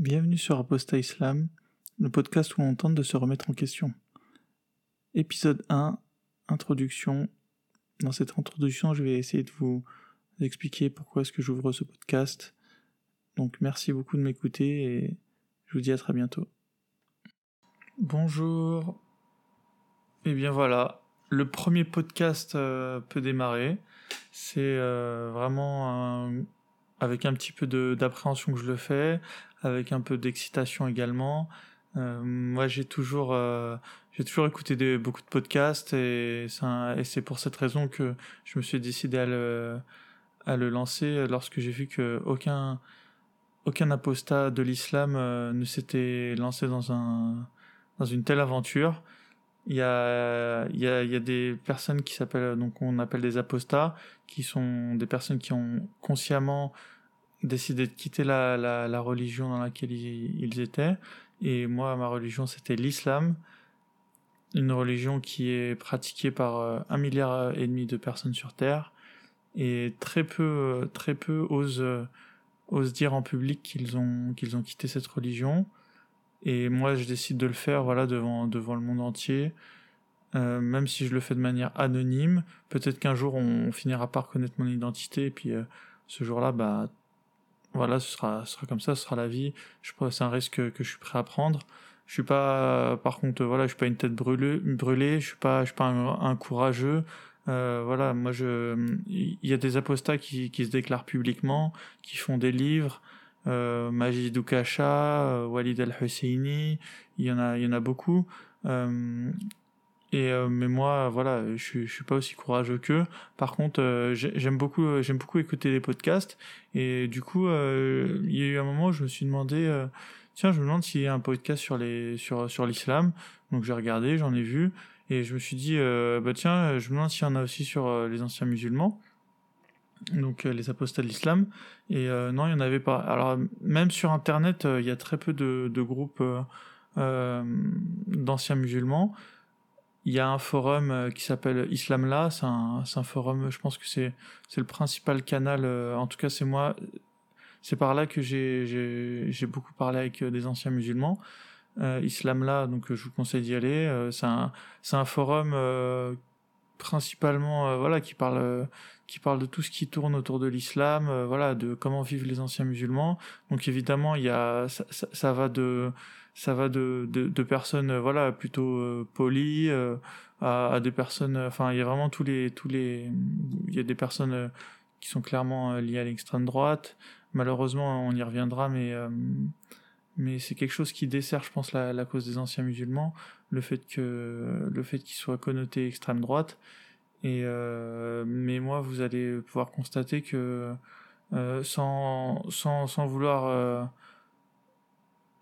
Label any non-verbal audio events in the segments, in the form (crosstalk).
Bienvenue sur Apostat Islam, le podcast où on tente de se remettre en question. Épisode 1, introduction. Dans cette introduction, je vais essayer de vous expliquer pourquoi est-ce que j'ouvre ce podcast. Donc merci beaucoup de m'écouter et je vous dis à très bientôt. Bonjour. Et eh bien voilà, le premier podcast euh, peut démarrer. C'est euh, vraiment avec un petit peu d'appréhension que je le fais, avec un peu d'excitation également. Euh, moi, j'ai toujours, j'ai toujours écouté beaucoup de podcasts et c'est pour cette raison que je me suis décidé à le, à le lancer lorsque j'ai vu que aucun, apostat de l'islam ne s'était lancé dans un, dans une telle aventure. Il y a, y a, y a des personnes qui s'appellent, donc on appelle des apostats, qui sont des personnes qui ont consciemment décidé de quitter la, la, religion dans laquelle ils, étaient. Et moi, ma religion, c'était l'islam. Une religion qui est pratiquée par euh, un milliard et demi de personnes sur Terre. Et très peu, très peu osent, osent dire en public qu'ils ont, qu'ils ont quitté cette religion. Et moi, je décide de le faire, voilà, devant, devant le monde entier. Euh, même si je le fais de manière anonyme, peut-être qu'un jour on, finira par reconnaître mon identité et puis euh, ce jour-là, bah voilà, ce sera, ce sera comme ça, ce sera la vie. Je pense c'est un risque que, je suis prêt à prendre. Je suis pas, par contre, voilà, je suis pas une tête brûlée, brûlée. Je suis pas, je suis pas un, courageux. Euh, voilà, moi je, il y a des apostats qui, qui se déclarent publiquement, qui font des livres, euh, Majid euh, Walid Al-Husseini, il y en a, il y en a beaucoup. Euh, euh, mais moi, voilà, je, je suis pas aussi courageux qu'eux. Par contre, euh, j'aime beaucoup, j'aime beaucoup écouter les podcasts. Et du coup, il y a eu un moment où je me suis demandé, tiens, je me demande s'il y a un podcast sur les, sur sur l'islam. Donc j'ai regardé, j'en ai vu, et je me suis dit, bah tiens, je me demande s'il y en a aussi sur les anciens musulmans donc euh, les apostats de l'islam. Et euh, non, il n'y en avait pas. Alors même sur Internet, euh, il y a très peu de, de groupes d'anciens musulmans. Il y a un forum qui s'appelle Islamla, c'est un, un forum, je pense que c'est le principal canal, en tout cas c'est moi, c'est par là que j'ai beaucoup parlé avec des anciens musulmans. Euh, Islamla, donc je vous conseille d'y aller. c'est un un forum principalement voilà qui parle qui parle de tout ce qui tourne autour de l'islam, euh, voilà, de comment vivent les anciens musulmans. Donc évidemment, il y a ça, ça, va de ça va de, de, de personnes euh, voilà plutôt euh, polies à, à, des personnes enfin il y a vraiment tous les tous les il y a des personnes qui sont clairement liées à l'extrême droite. Malheureusement on y reviendra mais mais c'est quelque chose qui dessert je pense la, la cause des anciens musulmans le fait que le fait qu'ils soient connotés extrême droite. Et euh, mais moi, vous allez pouvoir constater que euh, sans, sans, sans vouloir euh,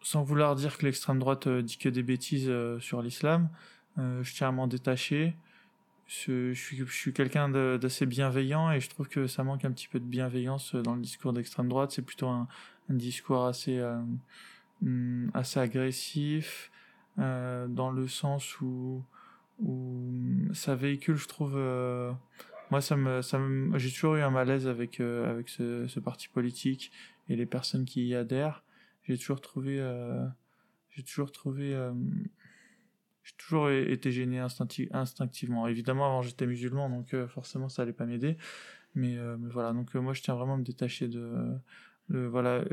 sans vouloir dire que l'extrême droite dit que des bêtises sur l'islam, je tiens à m'en détacher. Je, suis, quelqu'un d'assez bienveillant et je trouve que ça manque un petit peu de bienveillance dans le discours d'extrême droite. C'est plutôt un, discours assez, euh, assez agressif, euh, dans le sens où ça véhicule, je trouve. Euh, moi, ça me, ça j'ai toujours eu un malaise avec euh, avec ce, parti politique et les personnes qui y adhèrent. J'ai toujours trouvé, euh, j'ai toujours trouvé, j'ai toujours été gêné instinctivement. Évidemment, avant j'étais musulman, donc forcément ça allait pas m'aider. Mais, voilà, donc moi je tiens vraiment à me détacher de, voilà,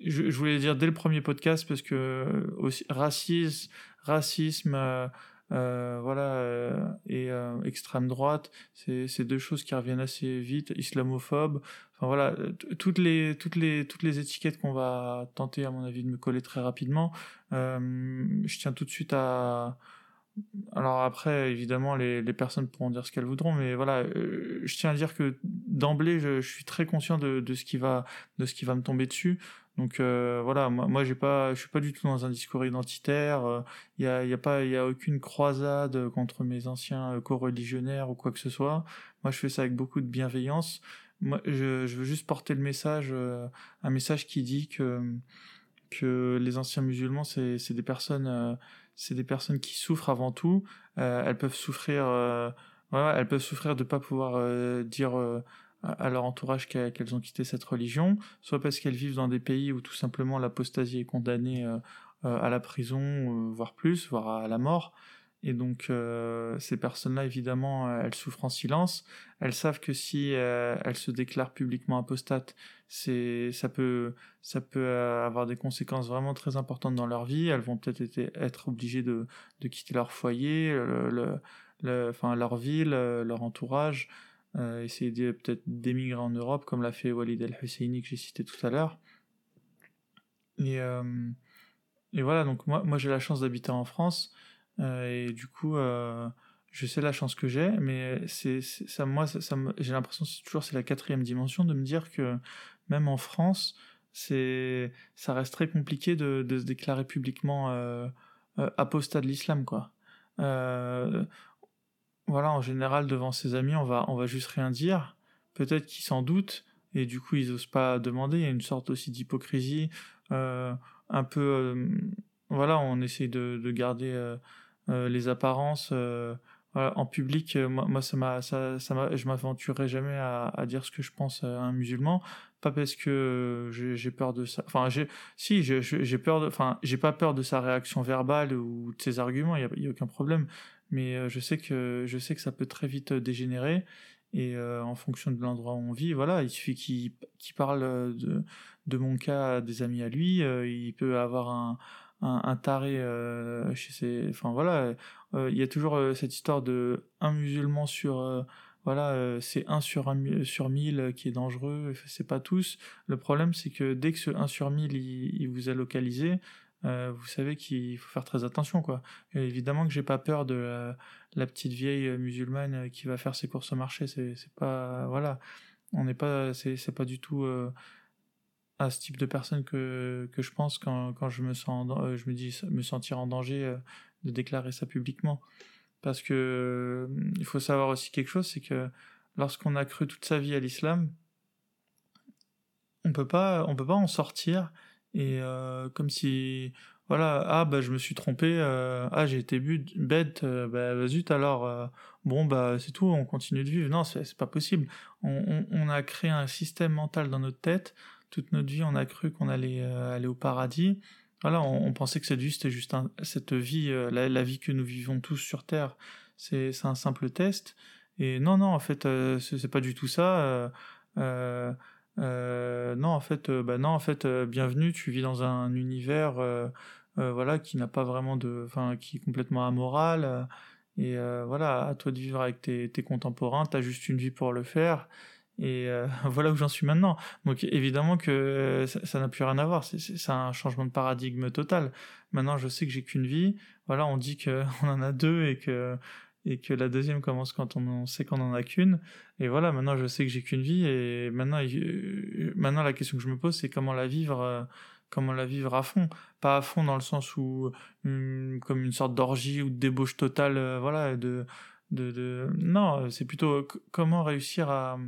je, je, voulais dire dès le premier podcast parce que aussi racisme, racisme, euh, voilà, euh, et euh, extrême droite, c'est deux choses qui reviennent assez vite, islamophobe, enfin voilà, toutes les toutes les toutes les étiquettes qu'on va tenter à mon avis de me coller très rapidement. je tiens tout de suite à alors après, évidemment, les, les personnes pourront dire ce qu'elles voudront, mais voilà, je tiens à dire que d'emblée, je, je, suis très conscient de, de, ce qui va, de ce qui va me tomber dessus. Donc euh, voilà, moi, moi j'ai pas, je suis pas du tout dans un discours identitaire. Il euh, y a, pas, il y a aucune croisade contre mes anciens euh, co-religionnaires ou quoi que ce soit. Moi, je fais ça avec beaucoup de bienveillance. Moi, je, veux juste porter le message, un message qui dit que les anciens musulmans, c'est, c'est des personnes, c'est des personnes qui souffrent avant tout. elles peuvent souffrir, voilà, elles peuvent souffrir de pas pouvoir dire à leur entourage qu'elles ont quitté cette religion, soit parce qu'elles vivent dans des pays où tout simplement l'apostasie est condamnée à la prison, voire plus, voire à la mort. Et donc euh, ces personnes-là, évidemment, euh, elles souffrent en silence. Elles savent que si euh, elles se déclarent publiquement apostates, c'est ça peut ça peut avoir des conséquences vraiment très importantes dans leur vie. Elles vont peut-être être, obligées de, de quitter leur foyer, le, le, enfin leur ville, leur entourage, essayer peut-être d'émigrer en Europe, comme l'a fait Walid El-Husseini que j'ai cité tout à l'heure. Et, et voilà, donc moi, moi j'ai la chance d'habiter en France. Euh, et du coup, euh, je sais la chance que j'ai, mais c'est ça, moi, ça, j'ai l'impression que c'est toujours c'est la quatrième dimension de me dire que même en France, c'est ça reste très compliqué de, de se déclarer publiquement euh, apostat de l'islam, quoi. Voilà, en général, devant ses amis, on va, on va juste rien dire. Peut-être qu'ils s'en doutent, et du coup, ils osent pas demander. Il y a une sorte aussi d'hypocrisie, un peu. voilà, on essaye de, de garder euh, les apparences. Euh, en public, euh, moi, ça m'a, ça, ça je m'aventurerai jamais à, dire ce que je pense à un musulman, pas parce que j'ai peur de ça. Enfin, j'ai, si, j'ai peur de, enfin, j'ai pas peur de sa réaction verbale ou de ses arguments, il y a, aucun problème. Mais je sais que, je sais que ça peut très vite dégénérer. Et en fonction de l'endroit où on vit, voilà, il suffit qu'il parle de, de mon cas à des amis à lui, il peut avoir un, un, taré euh, chez ses enfin voilà euh, il y a toujours euh, cette histoire de un musulman sur voilà c'est un sur un sur mille qui est dangereux c'est pas tous le problème c'est que dès que ce 1 sur 1000 il, vous a localisé vous savez qu'il faut faire très attention quoi. Évidemment que j'ai pas peur de la, petite vieille musulmane qui va faire ses courses au marché. C'est pas voilà. On n'est pas c'est pas du tout à ce type de personne que, que je pense quand, quand je me sens euh, je me dis me sentir en danger euh, de déclarer ça publiquement. Parce que euh, il faut savoir aussi quelque chose c'est que lorsqu'on a cru toute sa vie à l'islam on peut pas on peut pas en sortir et comme si voilà ah bah je me suis trompé ah j'ai été bête bah zut alors bon bah c'est tout on continue de vivre non c'est pas possible on, on, a créé un système mental dans notre tête toute notre vie, on a cru qu'on allait euh, aller au paradis. Voilà, on, pensait que cette vie, c'était juste cette vie, euh, la, vie que nous vivons tous sur Terre, c'est un simple test. Et non, non, en fait, euh, c'est pas du tout ça. Non, en fait, bah non, en fait, bienvenue. Tu vis dans un univers, voilà, qui n'a pas vraiment de, enfin, qui est complètement amoral. et voilà, à toi de vivre avec tes, contemporains. T'as juste une vie pour le faire et euh, (laughs) voilà où j'en suis maintenant. Donc évidemment que ça n'a plus rien à voir, c'est un changement de paradigme total. Maintenant je sais que j'ai qu'une vie, voilà on dit qu'on (laughs) en a deux et que, et que la deuxième commence quand on, sait qu'on en a qu'une. Et voilà maintenant je sais que j'ai qu'une vie et maintenant, euh, maintenant la question que je me pose c'est comment la vivre euh, comment la vivre à fond pas à fond dans le sens où comme une sorte d'orgie ou de débauche totale voilà de de, de... non c'est plutôt comment réussir à,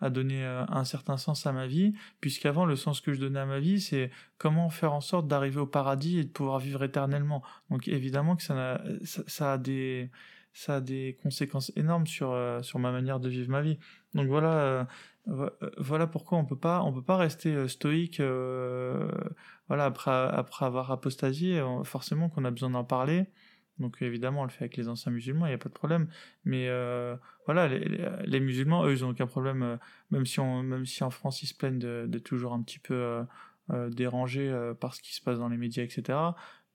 à donner euh, un certain sens à ma vie puisqu'avant le sens que je donnais à ma vie c'est comment faire en sorte d'arriver au paradis et de pouvoir vivre éternellement donc évidemment que ça, a des ça a des conséquences énormes sur euh, sur ma manière de vivre ma vie donc voilà euh, voilà pourquoi on peut pas on peut pas rester stoïque voilà après après avoir apostasié forcément qu'on a besoin d'en parler donc évidemment, on le fait avec les anciens musulmans, il n'y a pas de problème. Mais euh, voilà, les, musulmans, eux, ils n'ont aucun problème, euh, même, si on, même si en France, ils se plaignent d'être toujours un petit peu euh, dérangés par ce qui se passe dans les médias, etc.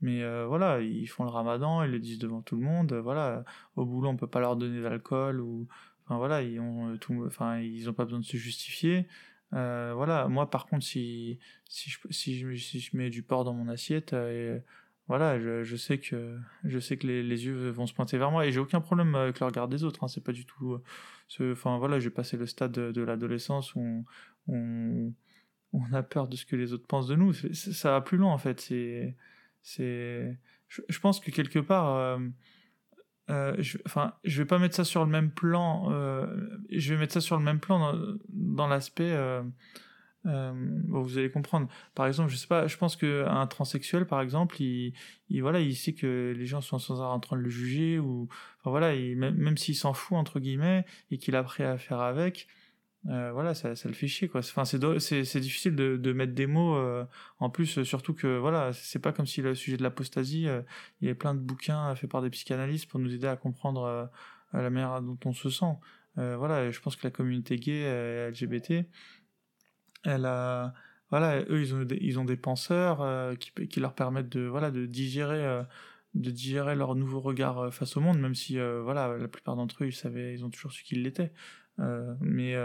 Mais voilà, ils font le ramadan, ils le disent devant tout le monde. Voilà, au boulot, on peut pas leur donner d'alcool ou, enfin voilà, ils ont tout, enfin ils ont pas besoin de se justifier. voilà, moi par contre, si si je si je, mets du porc dans mon assiette, voilà, je, sais que je sais que les, yeux vont se pointer vers moi et j'ai aucun problème avec le regard des autres. Hein, c'est pas du tout. Euh, enfin voilà, j'ai passé le stade de, l'adolescence où on, on, a peur de ce que les autres pensent de nous. ça va plus loin en fait. C'est c'est. Je, pense que quelque part. Euh, euh, je, enfin, je vais pas mettre ça sur le même plan. je vais mettre ça sur le même plan dans, dans l'aspect euh, vous allez comprendre. Par exemple, je sais pas, je pense qu'un transsexuel, par exemple, il, il, voilà, il sait que les gens sont sans arrêt en train de le juger ou, voilà, il, même, même s'il s'en fout entre guillemets et qu'il a appris à faire avec, voilà, ça, ça, le fait chier, quoi. Enfin, c'est, difficile de, de, mettre des mots. en plus, surtout que, voilà, c'est pas comme si le sujet de l'apostasie, il y avait plein de bouquins faits par des psychanalystes pour nous aider à comprendre la manière dont on se sent. voilà, je pense que la communauté gay, LGBT, elle a, voilà, eux, ils ont des, ils ont des penseurs qui, qui leur permettent de, voilà, de digérer de digérer leur nouveau regard euh, face au monde, même si euh, voilà, la plupart d'entre eux, ils savaient, ils ont toujours su qu'ils l'étaient. Euh, mais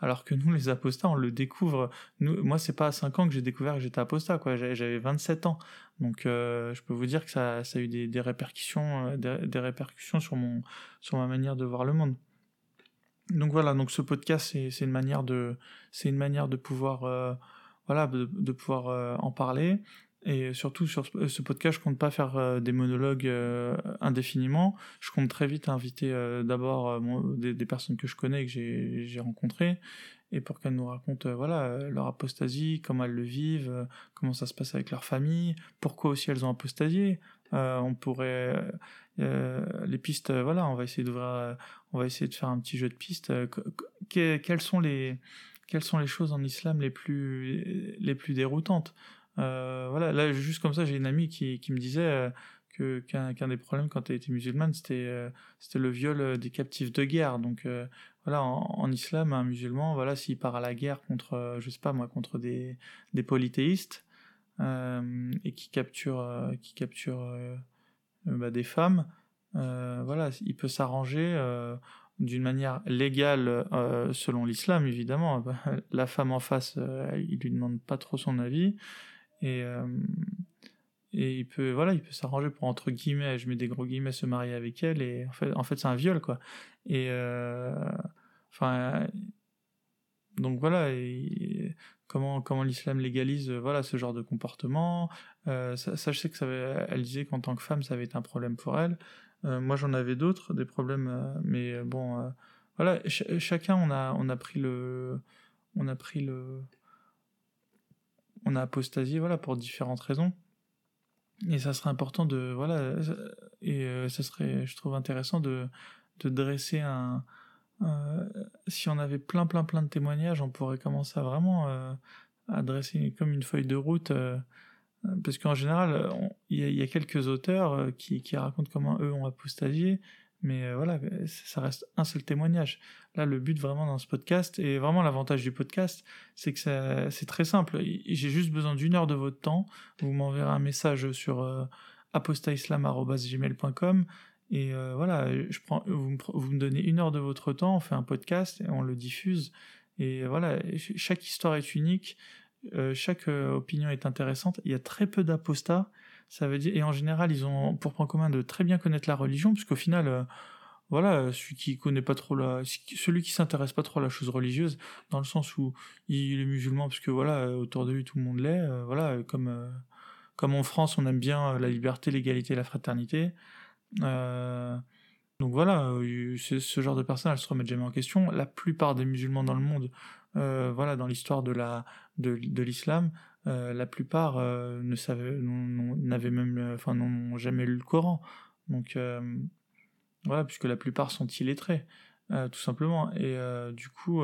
alors que nous, les apostats, on le découvre. Nous, moi, c'est pas à 5 ans que j'ai découvert que j'étais apostat, quoi. J'avais 27 ans, donc je peux vous dire que ça, ça a eu des, répercussions, des, répercussions sur mon, sur ma manière de voir le monde. Donc voilà, donc ce podcast, c'est une manière de, c'est une manière de pouvoir, voilà, de pouvoir en parler. Et surtout sur ce podcast, je compte pas faire euh, des monologues euh, indéfiniment. Je compte très vite inviter euh, d'abord des, personnes que je connais et que j'ai rencontrées, et pour qu'elles nous racontent voilà leur apostasie, comment elles le vivent, comment ça se passe avec leur famille, pourquoi aussi elles ont apostasié. on pourrait les pistes, voilà, on va essayer de faire un petit jeu de pistes. quelles sont les choses en islam les plus déroutantes? Voilà, là, juste comme ça, j'ai une amie qui, qui me disait euh, qu'un des problèmes quand elle était musulmane, c'était euh, le viol des captifs de guerre. Donc voilà, en, islam, un musulman, voilà, s'il part à la guerre contre, je sais pas moi, contre des, des polythéistes et qui capture qui capture bah, des femmes, voilà, il peut s'arranger d'une manière légale selon l'islam évidemment. (laughs) La femme en face, il lui demande pas trop son avis et euh, et il peut voilà il peut s'arranger pour entre guillemets je mets des gros guillemets se marier avec elle et en fait en fait c'est un viol quoi. Et euh, enfin donc voilà comment comment l'islam légalise voilà ce genre de comportement. Euh, ça, je sais que ça elle disait qu'en tant que femme ça avait été un problème pour elle. Moi j'en avais d'autres des problèmes mais bon voilà chacun on a on a pris le on a pris le on a apostasié voilà pour différentes raisons. Et ça serait important de voilà et euh, ça serait je trouve intéressant de de dresser un si on avait plein plein plein de témoignages on pourrait commencer à vraiment euh, à dresser comme une feuille de route euh, parce qu'en général il y, a quelques auteurs qui, qui racontent comment eux ont apostasié mais euh, voilà, ça reste un seul témoignage. Là, le but vraiment dans ce podcast, et vraiment l'avantage du podcast, c'est que c'est très simple. J'ai juste besoin d'une heure de votre temps. Vous m'enverrez un message sur euh, et euh, voilà, je prends, vous, me, vous me donnez une heure de votre temps, on fait un podcast et on le diffuse. Et voilà, chaque histoire est unique, chaque opinion est intéressante. Il y a très peu d'apostats ça veut dire, et en général, ils ont pour point commun de très bien connaître la religion, puisqu'au final, euh, voilà, celui qui connaît pas trop la, celui qui s'intéresse pas trop à la chose religieuse, dans le sens où il est musulman, parce que voilà, autour de lui tout le monde l'est, euh, voilà, comme euh, comme en France, on aime bien la liberté, l'égalité, la fraternité. donc voilà, ce genre de personnes, elles se remettent jamais en question. La plupart des musulmans dans le monde, voilà, dans l'histoire de la de, de l'islam, euh, la plupart euh, ne savaient, n'avaient même, euh, enfin, n'ont jamais lu le Coran. Donc voilà, puisque la plupart sont illettrés, tout simplement. Et du coup,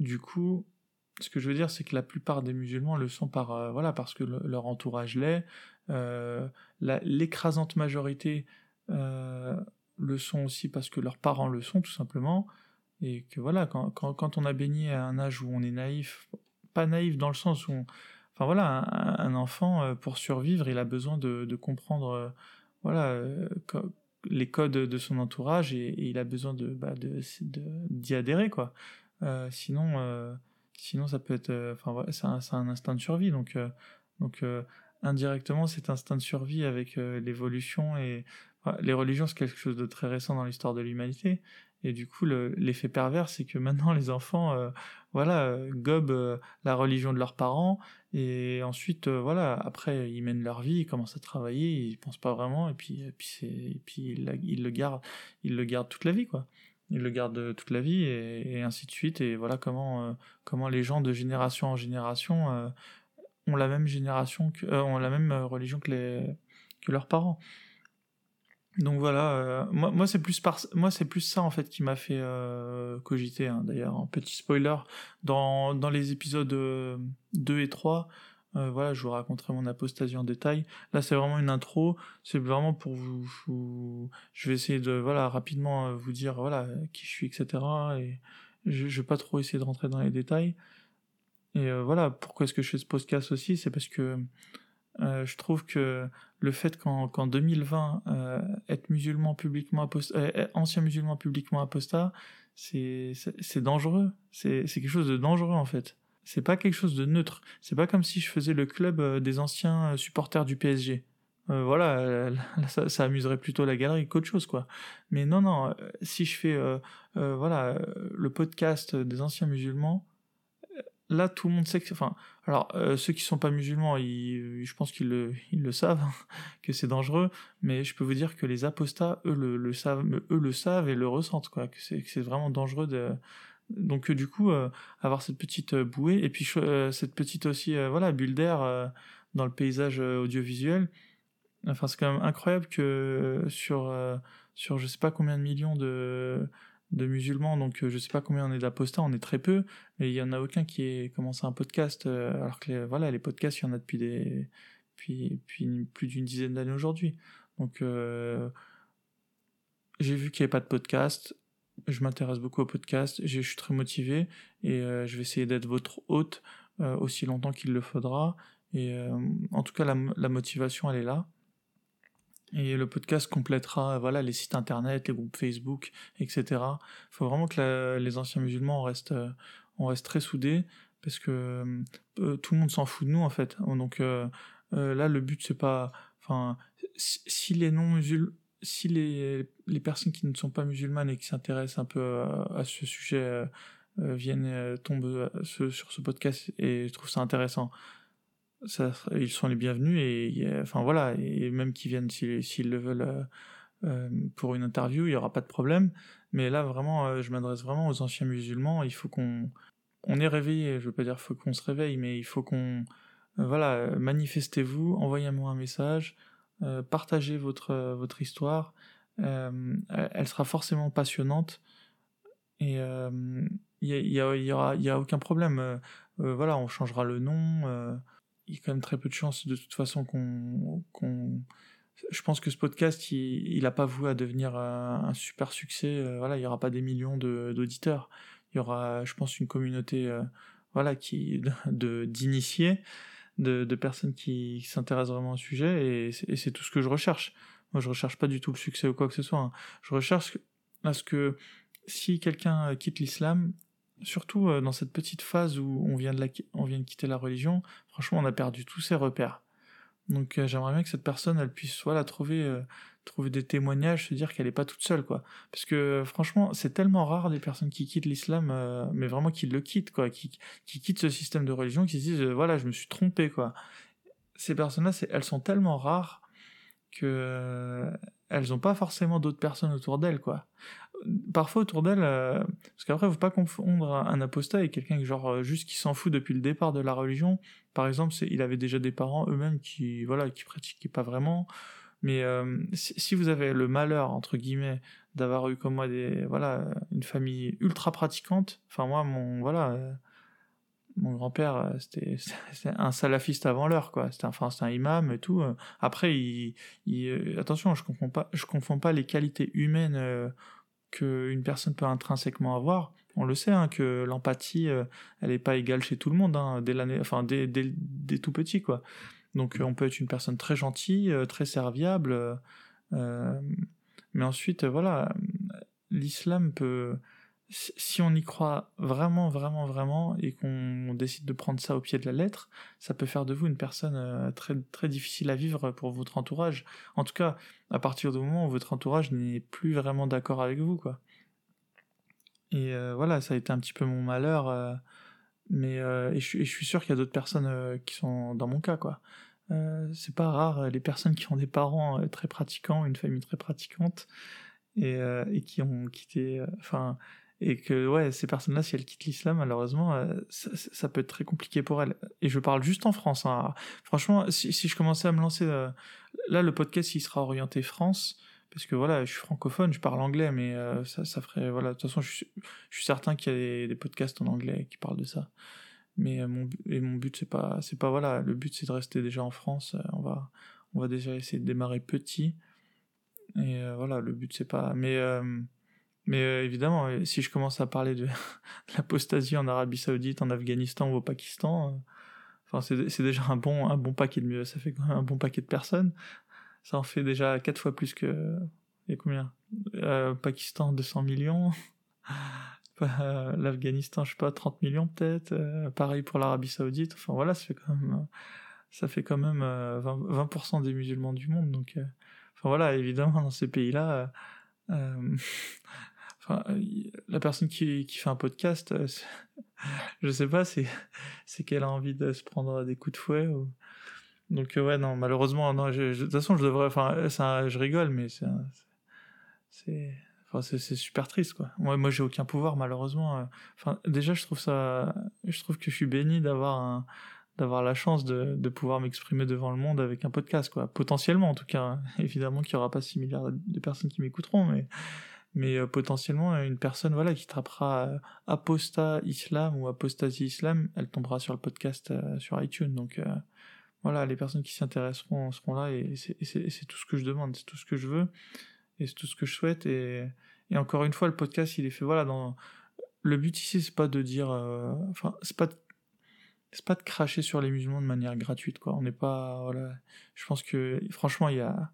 du coup, ce que je veux dire, c'est que la plupart des musulmans le sont par, voilà, parce que leur entourage l'est. l'écrasante majorité le sont aussi parce que leurs parents le sont, tout simplement. Et que voilà, quand, quand, quand on a baigné à un âge où on est naïf, pas naïf dans le sens où, enfin voilà, un, enfant euh, pour survivre, il a besoin de, comprendre, euh, voilà, euh, les codes de son entourage et, il a besoin de, bah, d'y adhérer quoi. sinon, sinon ça peut être, enfin c'est un, instinct de survie donc, donc indirectement cet instinct de survie avec l'évolution et les religions c'est quelque chose de très récent dans l'histoire de l'humanité et du coup, l'effet pervers, c'est que maintenant les enfants, euh, voilà, euh, gobent euh, la religion de leurs parents, et ensuite, voilà, après ils mènent leur vie, ils commencent à travailler, ils pensent pas vraiment, et puis, et puis, et puis ils, le gardent, ils le gardent toute la vie, quoi. Ils le gardent toute la vie, et, ainsi de suite. Et voilà comment, comment les gens de génération en génération ont la même génération, que, ont la même religion que leurs parents. Donc voilà, moi, moi c'est plus ça en fait qui m'a fait cogiter. Hein, D'ailleurs, un petit spoiler dans les épisodes 2 et 3, euh, voilà, je vous raconterai mon apostasie en détail. Là, c'est vraiment une intro. C'est vraiment pour vous, Je vais essayer de, voilà, rapidement euh, vous dire, voilà, qui je suis, etc. Et je, je vais pas trop essayer de rentrer dans les détails. Et euh, voilà, pourquoi est-ce que je fais ce podcast aussi? C'est parce que je trouve que le fait qu'en 2020, être musulman publiquement apostat, ancien musulman publiquement apostat, c'est dangereux. C'est quelque chose de dangereux en fait. C'est pas quelque chose de neutre. C'est pas comme si je faisais le club euh, des anciens euh, supporters du PSG. Euh, voilà, ça, ça, amuserait plutôt la galerie qu'autre chose, quoi. Mais non, non, si je fais, voilà, le podcast des anciens musulmans, là, tout le monde sait que, enfin, alors ceux qui sont pas musulmans, je pense qu'ils le, savent, (laughs) que c'est dangereux. Mais je peux vous dire que les apostats, eux, le, savent, eux le savent et le ressentent, quoi. Que c'est, vraiment dangereux de donc euh, du coup, euh, avoir cette petite euh, bouée et puis cette petite aussi voilà bulle d'air dans le paysage audiovisuel. Enfin, c'est quand même incroyable que sur sur je sais pas combien de millions de de musulmans, donc je sais pas combien on est d'apostats, on est très peu, mais il y en a aucun qui ait commencé un podcast, alors que voilà les podcasts, il y en a depuis des puis puis plus d'une dizaine d'années aujourd'hui. Donc j'ai vu qu'il n'y avait pas de podcast, je m'intéresse beaucoup au podcast, je suis très motivé et euh, je vais essayer d'être votre hôte euh, aussi longtemps qu'il le faudra. Et euh, en tout cas, la, motivation, elle est là. Et le podcast complétera voilà les sites internet, les groupes Facebook, etc. Il faut vraiment que les anciens musulmans restent, on reste très soudés parce que tout le monde s'en fout de nous en fait. Donc là, le but c'est pas, enfin, si les non musulmans si les, les, personnes qui ne sont pas musulmanes et qui s'intéressent un peu à, ce sujet euh, euh, viennent euh, tomber sur ce podcast et trouvent ça intéressant, ils sont les bienvenus et enfin voilà et même qu'ils viennent s'ils le veulent pour une interview, il y aura pas de problème. Mais là vraiment, je m'adresse vraiment aux anciens musulmans. Il faut qu'on on est réveillé. Je veux pas dire faut qu'on se réveille, mais il faut qu'on voilà manifestez-vous, envoyez-moi un message euh, partagez votre, euh, votre histoire. Euh, elle sera forcément passionnante et il y, y, y, aura, y a aucun problème. voilà, on changera le nom. Il y a quand même très peu de chances de toute façon qu'on qu'on je pense que ce podcast, il, il a pas voué à devenir un, super succès. voilà, il y aura pas des millions d'auditeurs. Il y aura, je pense, une communauté, voilà, qui d'initiés de, de personnes qui, s'intéressent vraiment au sujet et c'est tout ce que je recherche. Moi, je recherche pas du tout le succès ou quoi que ce soit. Hein. Je recherche à ce que si quelqu'un quitte l'islam, surtout euh, dans cette petite phase où on vient de la, on vient de quitter la religion, franchement, on a perdu tous ses repères. Donc euh, j'aimerais bien que cette personne, elle puisse soit la trouver, euh, trouver des témoignages, se dire qu'elle est pas toute seule, quoi. Parce que franchement, c'est tellement rare des personnes qui quittent l'islam, mais vraiment qui le quittent, quoi, qui, qui quittent ce système de religion, qui se disent, voilà, je me suis trompé, quoi. Ces personnes-là, elles sont tellement rares que elles ont pas forcément d'autres personnes autour d'elles, quoi. Parfois autour d'elles, euh, parce qu'après, faut pas confondre un apostat et quelqu'un genre euh, juste qui s'en fout depuis le départ de la religion. Par exemple, il avait déjà des parents eux-mêmes qui, voilà, qui pratiquaient pas vraiment. Mais euh, si, vous avez le malheur entre guillemets d'avoir eu comme moi des, voilà, une famille ultra pratiquante. Enfin moi, mon, voilà mon grand-père, (laughs) c'était un salafiste avant l'heure, quoi. C'était enfin, un imam et tout. Après, il, attention, je confonds confonds pas les qualités humaines qu'une personne peut intrinsèquement avoir. On le sait, hein, que l'empathie, elle est pas égale chez tout le monde, hein, dès dès, tout petit, quoi. Donc, on peut être une personne très gentille, très serviable, mais ensuite, voilà, l'islam peut si on y croit vraiment, vraiment, vraiment, et qu'on décide de prendre ça au pied de la lettre, ça peut faire de vous une personne euh, très, très difficile à vivre pour votre entourage. En tout cas, à partir du moment où votre entourage n'est plus vraiment d'accord avec vous, quoi. Et euh, voilà, ça a été un petit peu mon malheur, euh, mais et je, suis sûr qu'il y a d'autres personnes qui sont dans mon cas, quoi. c'est pas rare les personnes qui ont des parents très pratiquants, une famille très pratiquante, et, et qui ont quitté, enfin et que ouais ces personnes-là si elles quittent l'islam malheureusement euh, ça, peut être très compliqué pour elles et je parle juste en France hein. franchement si, je commençais à me lancer euh, là le podcast il sera orienté France parce que voilà, je suis francophone, je parle anglais, mais euh, ça, ça ferait voilà. De toute façon, je suis, certain qu'il y a des, podcasts en anglais qui parlent de ça. Mais mon et mon but c'est pas c'est pas voilà, le but c'est de rester déjà en France. On va on va déjà essayer de démarrer petit. Et voilà, le but c'est pas. Mais mais évidemment, si je commence à parler de, (laughs) l'apostasie en Arabie Saoudite, en Afghanistan ou au Pakistan, enfin c'est déjà un bon un bon paquet de mieux. Ça fait quand même un bon paquet de personnes. Ça en fait déjà quatre fois plus que. A combien? Euh, Pakistan, 200 millions. (laughs) Euh, L'Afghanistan, je sais pas, 30 millions peut-être. Euh, pareil pour l'Arabie Saoudite. Enfin voilà, ça fait quand même, ça fait quand même 20%, des musulmans du monde. Donc, enfin voilà, évidemment, dans ces pays-là. (laughs) Enfin, la personne qui, qui fait un podcast, (laughs) je sais pas, (laughs) c'est, qu'elle a envie de se prendre des coups de fouet ou, donc euh, ouais non malheureusement non de toute façon je devrais enfin ça je rigole mais c'est c'est super triste quoi moi moi j'ai aucun pouvoir malheureusement euh. enfin déjà je trouve ça je trouve que je suis béni d'avoir d'avoir la chance de, de pouvoir m'exprimer devant le monde avec un podcast quoi potentiellement en tout cas hein. (laughs) évidemment qu'il y aura pas 6 milliards de personnes qui m'écouteront mais mais euh, potentiellement une personne voilà qui tapera apostat islam ou apostasie islam elle tombera sur le podcast sur iTunes donc voilà, les personnes qui s'y intéresseront seront là et c'est tout ce que je demande, c'est tout ce que je veux et c'est tout ce que je souhaite. Et, encore une fois, le podcast, il est fait, voilà, dans. Le but ici, c'est pas de dire. Euh, enfin, c'est pas de c'est pas de cracher sur les musulmans de manière gratuite quoi on n'est pas voilà je pense que franchement il y a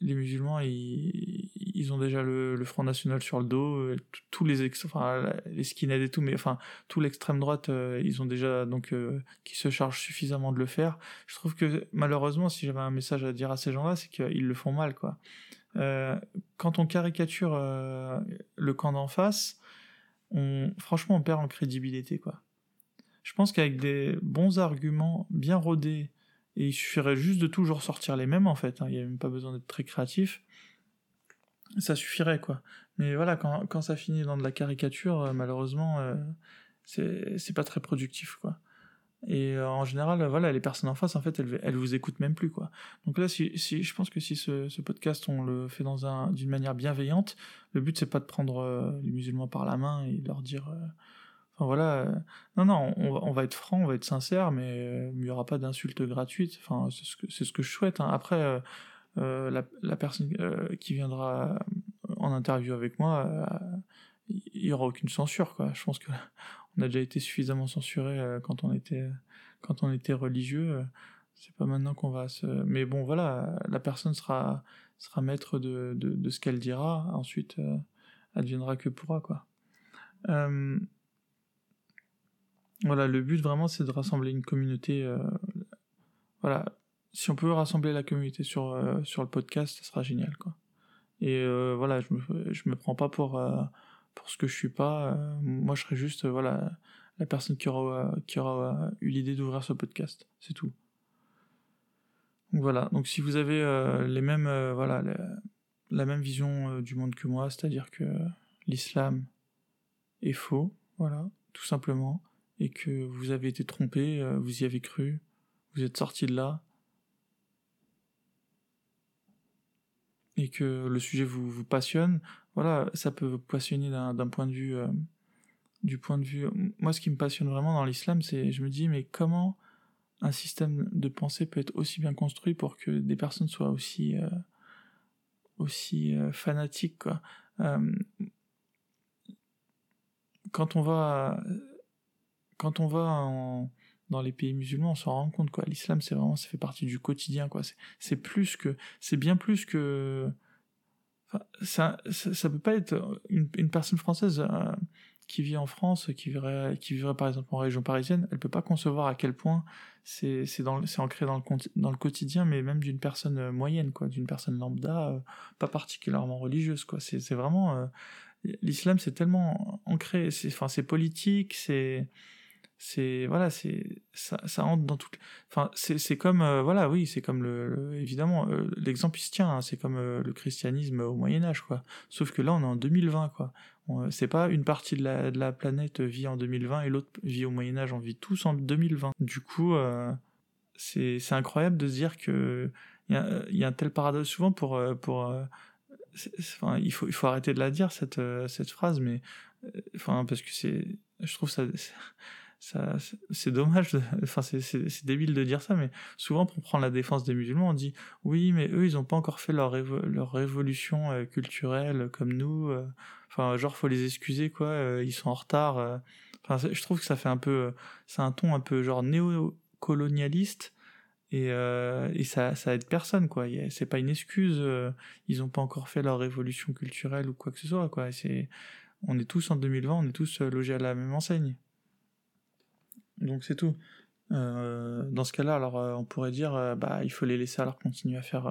les musulmans, ils, ont déjà le, Front National sur le dos, euh, tous les enfin les skinheads et tout, mais enfin tout l'extrême droite, euh, ils ont déjà donc euh, qui se chargent suffisamment de le faire. Je trouve que malheureusement, si j'avais un message à dire à ces gens-là, c'est qu'ils le font mal, quoi. quand on caricature le camp d'en face, franchement, on perd en crédibilité, quoi. Je pense qu'avec des bons arguments bien rodés et il suffirait juste de toujours sortir les mêmes en fait, hein. il n'y a même pas besoin d'être très créatif. Ça suffirait quoi. Mais voilà, quand, quand ça finit dans de la caricature, euh, malheureusement, euh, c'est pas très productif quoi. Et euh, en général, voilà, les personnes en face, en fait, elles, elles vous écoutent même plus quoi. Donc là, si, si je pense que si ce, podcast on le fait dans un d'une manière bienveillante, le but c'est pas de prendre les musulmans par la main et leur dire voilà. Euh, non, non, on, va être franc, on va être sincère, mais euh, il n'y aura pas d'insultes gratuites. Enfin, c'est ce que, ce que je souhaite. Hein. Après, euh, la, la, personne qui viendra en interview avec moi, il n'y aura aucune censure, quoi. Je pense que (laughs) on a déjà été suffisamment censuré quand on était quand on était religieux. C'est pas maintenant qu'on va se. Mais bon, voilà, la personne sera sera maître de, de, de ce qu'elle dira. Ensuite, elle viendra que pourra, quoi. Voilà, le but vraiment c'est de rassembler une communauté. Euh, voilà, si on peut rassembler la communauté sur, euh, le podcast, ça sera génial. Et euh, voilà, je me, me prends pas pour, ce que je suis pas. moi je serais juste voilà, la personne qui aura, eu l'idée d'ouvrir ce podcast. C'est tout. Donc voilà, donc si vous avez les mêmes, voilà, la même vision du monde que moi, c'est-à-dire que l'islam est faux, voilà, tout simplement et que vous avez été trompé, euh, vous y avez cru, vous êtes sorti de là, et que le sujet vous, passionne, voilà, ça peut vous passionner d'un point de vue, euh, du point de vue. Moi, ce qui me passionne vraiment dans l'islam, c'est, je me dis, mais comment un système de pensée peut être aussi bien construit pour que des personnes soient aussi, euh, aussi fanatiques, quoi. quand on va quand on va dans les pays musulmans, on s'en rend compte quoi. L'islam, c'est vraiment, ça fait partie du quotidien quoi. C'est plus que, c'est bien plus que, ça, ça, peut pas être une, personne française euh, qui vit en France, qui vivrait, qui vivrait par exemple en région parisienne, elle peut pas concevoir à quel point c'est c'est ancré dans le quotidien, mais même d'une personne euh, moyenne quoi, d'une personne lambda, euh, pas particulièrement religieuse quoi. C'est vraiment l'islam, c'est tellement ancré, enfin c'est politique, c'est c'est voilà c'est ça, ça entre dans toute enfin c'est comme euh, voilà oui c'est comme le, évidemment euh, l'exemple il se tient hein, c'est comme euh, le christianisme au Moyen Âge quoi. Sauf que là on est en 2020 quoi. C'est pas une partie de la, de la planète vit en 2020 et l'autre vit au Moyen Âge on vit tous en 2020 du coup c'est incroyable de se dire que il y a, y a un tel paradoxe souvent pour pour enfin, il faut, il faut arrêter de la dire cette, cette phrase, mais enfin parce que c'est, je trouve ça, c'est dommage, (laughs) enfin c'est débile de dire ça, mais souvent pour prendre la défense des musulmans, on dit oui, mais eux ils n'ont pas encore fait leur leur révolution culturelle comme nous, enfin genre faut les excuser quoi, ils sont en retard. Enfin, je trouve que ça fait un peu, c'est un ton un peu genre néo-colonialiste et, euh, et ça, ça aide personne quoi. C'est pas une excuse. Euh, ils ont pas encore fait leur révolution culturelle ou quoi que ce soit quoi. On est tous en 2020, on est tous euh, logés à la même enseigne. Donc c'est tout. Euh, dans ce cas-là, alors on pourrait dire, bah il faut les laisser alors continuer à faire,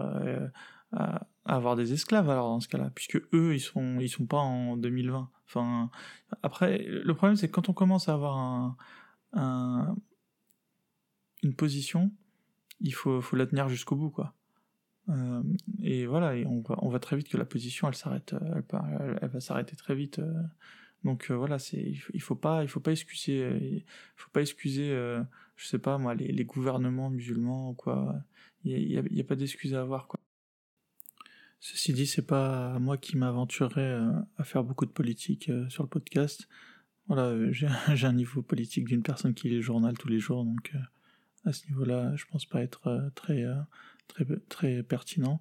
à, avoir des esclaves alors dans ce cas-là, puisque eux ils sont, ils sont pas en 2020. Enfin, après, le problème c'est que quand on commence à avoir un, un une position, il faut, faut la tenir jusqu'au bout, quoi. Euh, et voilà, on, va, on va très vite que la position, elle s'arrête, euh, elle, va s'arrêter très vite. Euh. Donc voilà, c'est, il faut pas, il faut pas excuser, il faut pas excuser, je sais pas moi, les, gouvernements musulmans ou quoi. Il y a, pas d'excuse à avoir, quoi. Ceci dit, c'est pas moi qui m'aventurerai à faire beaucoup de politique sur le podcast. Voilà, (laughs) j'ai un niveau politique d'une personne qui lit le journal tous les jours, donc à ce niveau-là, je pense pas être euh, très, euh, très, très pertinent.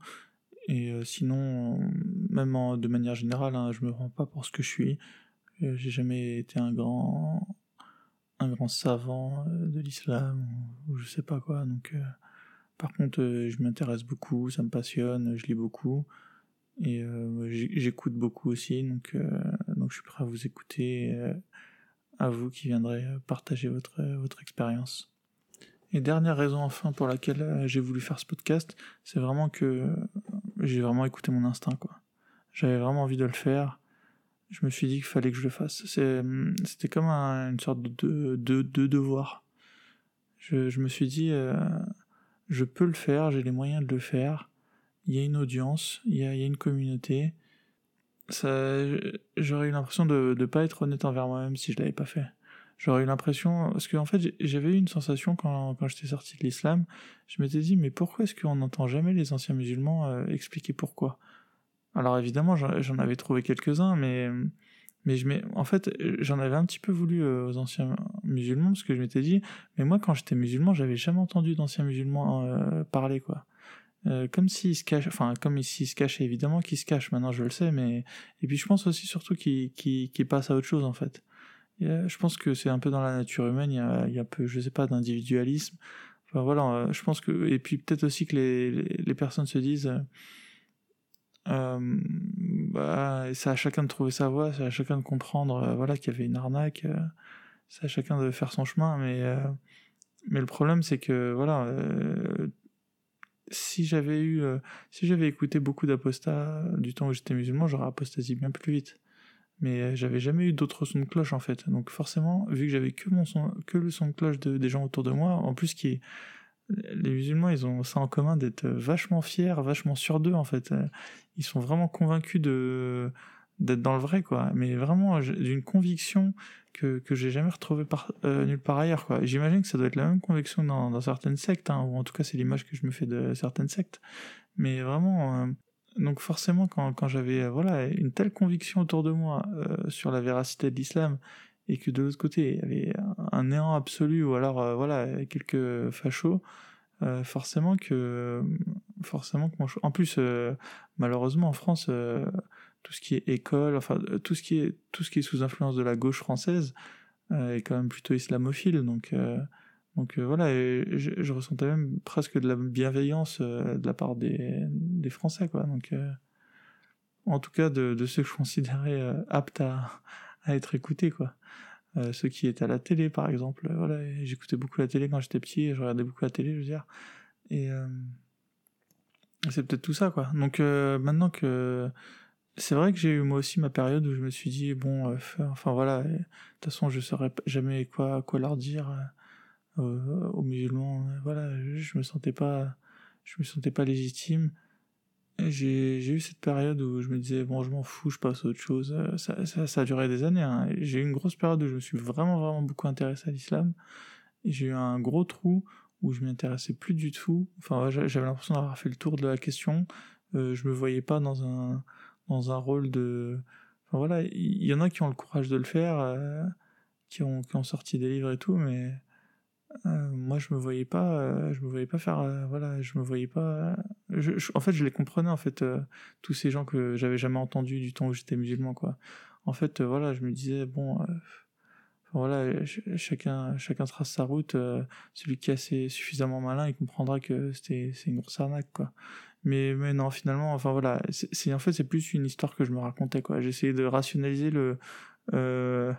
Et euh, sinon, même de manière générale, hein, je me rends pas pour ce que je suis. J'ai jamais été un grand, un grand savant de l'islam ou, je sais pas quoi. Donc, par contre, je m'intéresse beaucoup, ça me passionne, je lis beaucoup et j'écoute beaucoup aussi. Donc, donc, je suis prêt à vous écouter, à vous qui viendrez partager votre votre expérience. Et dernière raison enfin pour laquelle euh, j'ai voulu faire ce podcast, c'est vraiment que euh, j'ai vraiment écouté mon instinct. J'avais vraiment envie de le faire. Je me suis dit qu'il fallait que je le fasse. Hum, c'était comme une sorte de, de, de devoir. Je, me suis dit, euh, je peux le faire, j'ai les moyens de le faire. Il y a une audience, il y a, une communauté. J'aurais eu l'impression de ne pas être honnête envers moi-même si je l'avais pas fait j'aurais eu l'impression parce qu'en en fait j'avais eu une sensation quand, quand j'étais sorti de l'islam je m'étais dit mais pourquoi est-ce qu'on n'entend jamais les anciens musulmans euh, expliquer pourquoi? Alors évidemment j'en avais trouvé quelques-uns mais mais je en fait j'en avais un petit peu voulu euh, aux anciens musulmans parce que je m'étais dit mais moi quand j'étais musulman j'avais jamais entendu d'anciens musulmans euh, parler quoi comme s'ils se cachent, enfin comme s'ils se cachaient évidemment qu'ils se cachent maintenant je le sais mais et puis je pense aussi surtout qu'ils qu qu passent à autre chose en fait je pense que c'est un peu dans la nature humaine, il y a, il y a un peu, je sais pas, d'individualisme. Enfin voilà, euh, je pense que, et puis peut-être aussi que les, les, personnes se disent, euh, bah, c'est à chacun de trouver sa voie, c'est à chacun de comprendre, euh, voilà, qu'il y avait une arnaque, euh, c'est à chacun de faire son chemin, mais, mais le problème c'est que, voilà, si j'avais eu, si j'avais écouté beaucoup d'apostats du temps où j'étais musulman, j'aurais apostasié bien plus vite mais euh, j'avais jamais eu d'autres sons de cloche en fait. Donc forcément, vu que j'avais que que le son de cloche de, des gens autour de moi, en plus qui les musulmans, ils ont ça en commun d'être vachement fiers, vachement sûrs d'eux en fait. Ils sont vraiment convaincus d'être dans le vrai quoi, mais vraiment d'une conviction que que j'ai jamais retrouvée par, euh, nulle part ailleurs quoi. J'imagine que ça doit être la même conviction dans, certaines sectes, hein, ou en tout cas c'est l'image que je me fais de certaines sectes. Mais vraiment, euh, donc forcément, quand, quand j'avais euh, voilà une telle conviction autour de moi euh, sur la véracité de l'islam et que de l'autre côté il y avait un néant absolu ou alors euh, voilà quelques fachos, euh, forcément que forcément que en plus malheureusement en France tout ce qui est école, enfin tout ce qui est tout ce qui est sous influence de la gauche française est quand même plutôt islamophile donc donc euh, voilà, je, je, ressentais même presque de la bienveillance euh, de la part des, Français, quoi. Donc, euh, en tout cas, de, ceux que je considérais aptes à, à, être écoutés, quoi. ceux qui étaient à la télé, par exemple. Voilà, j'écoutais beaucoup la télé quand j'étais petit, je regardais beaucoup la télé, je veux dire. Et c'est peut-être tout ça, quoi. Donc maintenant que c'est vrai que j'ai eu moi aussi ma période où je me suis dit bon, enfin voilà, de toute façon je saurais jamais quoi quoi leur dire euh, aux musulmans. Voilà, je me sentais pas, je me sentais pas légitime. J'ai, eu cette période où je me disais bon je m'en fous je passe à autre chose ça, ça, ça a duré des années hein. j'ai eu une grosse période où je me suis vraiment vraiment beaucoup intéressé à l'islam j'ai eu un gros trou où je m'intéressais plus du tout enfin j'avais l'impression d'avoir fait le tour de la question euh, je me voyais pas dans un dans un rôle de. Voilà, il y, en a qui ont le courage de le faire, euh, qui, ont, qui ont sorti des livres et tout, mais euh, moi je me voyais pas, euh, je me voyais pas faire, voilà, je me voyais pas. en fait, je les comprenais en fait, tous ces gens que j'avais jamais entendus du temps où j'étais musulman. En fait, voilà, je me disais bon voilà, chacun, chacun trace sa route. celui qui est assez suffisamment malin, il comprendra que c'était, c'est une grosse arnaque. Mais, mais non, finalement, enfin voilà, c'est, en fait, c'est plus une histoire que je me racontais, quoi. J'essayais de rationaliser le, euh,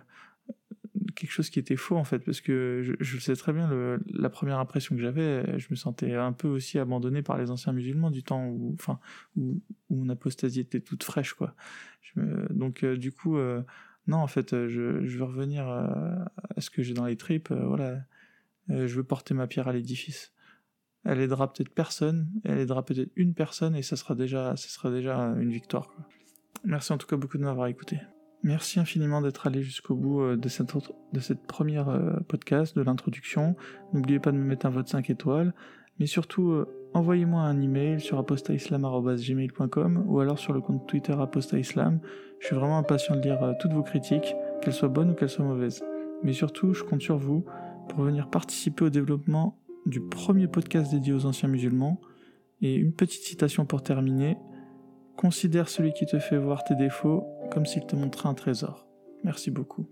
quelque chose qui était faux, en fait, parce que je, je sais très bien, la première impression que j'avais, je me sentais un peu aussi abandonné par les anciens musulmans du temps où, enfin, où, mon apostasie était toute fraîche, quoi. Donc, euh, du coup, euh, non, en fait, je, veux revenir à, à ce que j'ai dans les tripes, voilà. je veux porter ma pierre à l'édifice elle aidera peut-être personne, elle aidera peut-être une personne et ça sera déjà, ça sera déjà une victoire. Merci en tout cas beaucoup de m'avoir écouté. Merci infiniment d'être allé jusqu'au bout euh, de cette, première euh, podcast, de l'introduction. N'oubliez pas de me mettre un vote 5 étoiles, mais surtout euh, envoyez-moi un email sur apostaislam.gmail.com ou alors sur le compte Twitter apostaislam. Je suis vraiment impatient de lire toutes vos critiques, qu'elles soient bonnes ou qu'elles soient mauvaises. Mais surtout, je compte sur vous pour venir participer au développement du premier podcast dédié aux anciens musulmans. Et une petite citation pour terminer. Considère celui qui te fait voir tes défauts comme s'il te montrait un trésor. Merci beaucoup.